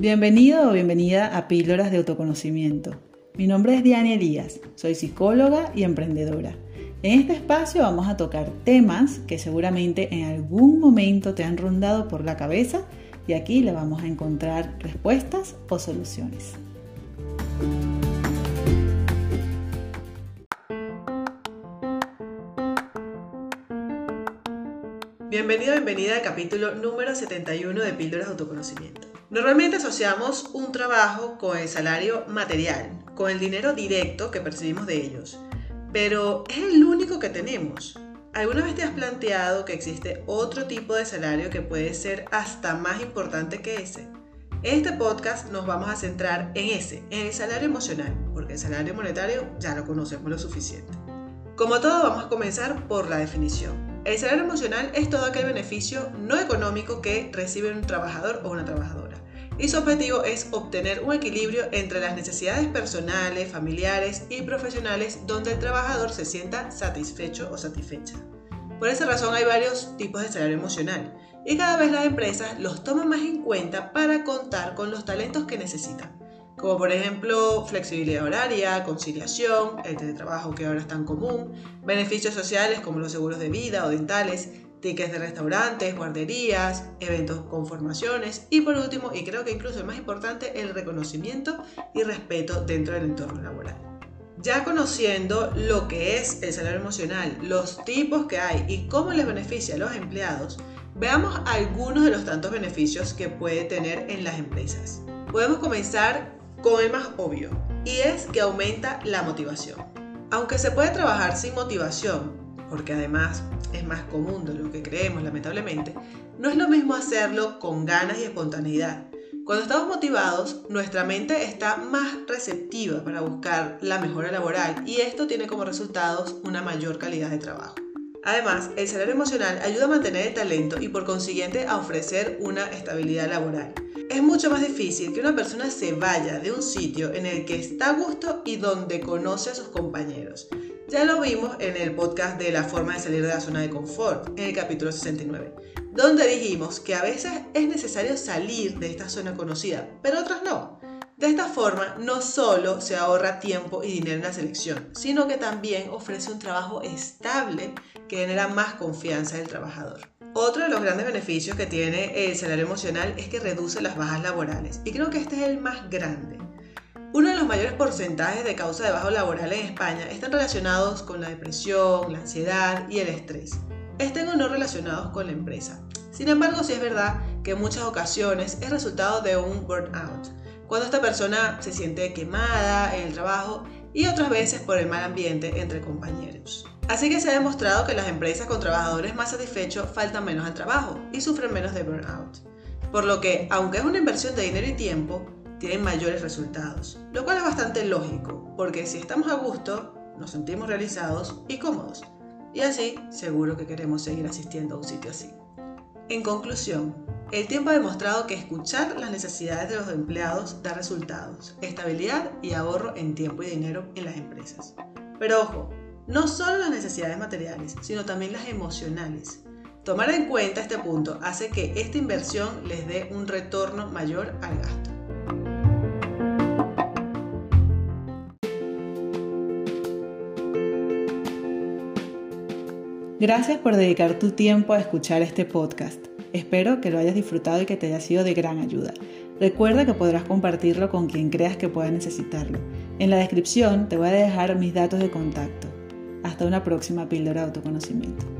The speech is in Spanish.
Bienvenido o bienvenida a Píldoras de Autoconocimiento. Mi nombre es Diana Elías, soy psicóloga y emprendedora. En este espacio vamos a tocar temas que seguramente en algún momento te han rondado por la cabeza y aquí le vamos a encontrar respuestas o soluciones. Bienvenido, bienvenida al capítulo número 71 de Píldoras de Autoconocimiento. Normalmente asociamos un trabajo con el salario material, con el dinero directo que percibimos de ellos, pero es el único que tenemos. ¿Alguna vez te has planteado que existe otro tipo de salario que puede ser hasta más importante que ese? En este podcast nos vamos a centrar en ese, en el salario emocional, porque el salario monetario ya lo conocemos lo suficiente. Como todo, vamos a comenzar por la definición. El salario emocional es todo aquel beneficio no económico que recibe un trabajador o una trabajadora. Y su objetivo es obtener un equilibrio entre las necesidades personales, familiares y profesionales donde el trabajador se sienta satisfecho o satisfecha. Por esa razón hay varios tipos de salario emocional y cada vez las empresas los toman más en cuenta para contar con los talentos que necesitan como por ejemplo flexibilidad horaria, conciliación, el teletrabajo que ahora es tan común, beneficios sociales como los seguros de vida o dentales, tickets de restaurantes, guarderías, eventos con formaciones y por último, y creo que incluso el más importante, el reconocimiento y respeto dentro del entorno laboral. Ya conociendo lo que es el salario emocional, los tipos que hay y cómo les beneficia a los empleados, veamos algunos de los tantos beneficios que puede tener en las empresas. Podemos comenzar con el más obvio, y es que aumenta la motivación. Aunque se puede trabajar sin motivación, porque además es más común de lo que creemos lamentablemente, no es lo mismo hacerlo con ganas y espontaneidad. Cuando estamos motivados, nuestra mente está más receptiva para buscar la mejora laboral y esto tiene como resultados una mayor calidad de trabajo. Además, el salario emocional ayuda a mantener el talento y por consiguiente a ofrecer una estabilidad laboral. Es mucho más difícil que una persona se vaya de un sitio en el que está a gusto y donde conoce a sus compañeros. Ya lo vimos en el podcast de la forma de salir de la zona de confort, en el capítulo 69, donde dijimos que a veces es necesario salir de esta zona conocida, pero otras no. De esta forma, no solo se ahorra tiempo y dinero en la selección, sino que también ofrece un trabajo estable que genera más confianza del trabajador. Otro de los grandes beneficios que tiene el salario emocional es que reduce las bajas laborales y creo que este es el más grande. Uno de los mayores porcentajes de causa de bajo laboral en España están relacionados con la depresión, la ansiedad y el estrés. Estén o no relacionados con la empresa. Sin embargo, sí es verdad que en muchas ocasiones es resultado de un burnout, cuando esta persona se siente quemada en el trabajo y otras veces por el mal ambiente entre compañeros. Así que se ha demostrado que las empresas con trabajadores más satisfechos faltan menos al trabajo y sufren menos de burnout. Por lo que, aunque es una inversión de dinero y tiempo, tienen mayores resultados. Lo cual es bastante lógico, porque si estamos a gusto, nos sentimos realizados y cómodos. Y así, seguro que queremos seguir asistiendo a un sitio así. En conclusión, el tiempo ha demostrado que escuchar las necesidades de los empleados da resultados, estabilidad y ahorro en tiempo y dinero en las empresas. Pero ojo, no solo las necesidades materiales, sino también las emocionales. Tomar en cuenta este punto hace que esta inversión les dé un retorno mayor al gasto. Gracias por dedicar tu tiempo a escuchar este podcast. Espero que lo hayas disfrutado y que te haya sido de gran ayuda. Recuerda que podrás compartirlo con quien creas que pueda necesitarlo. En la descripción te voy a dejar mis datos de contacto. Hasta una próxima píldora de autoconocimiento.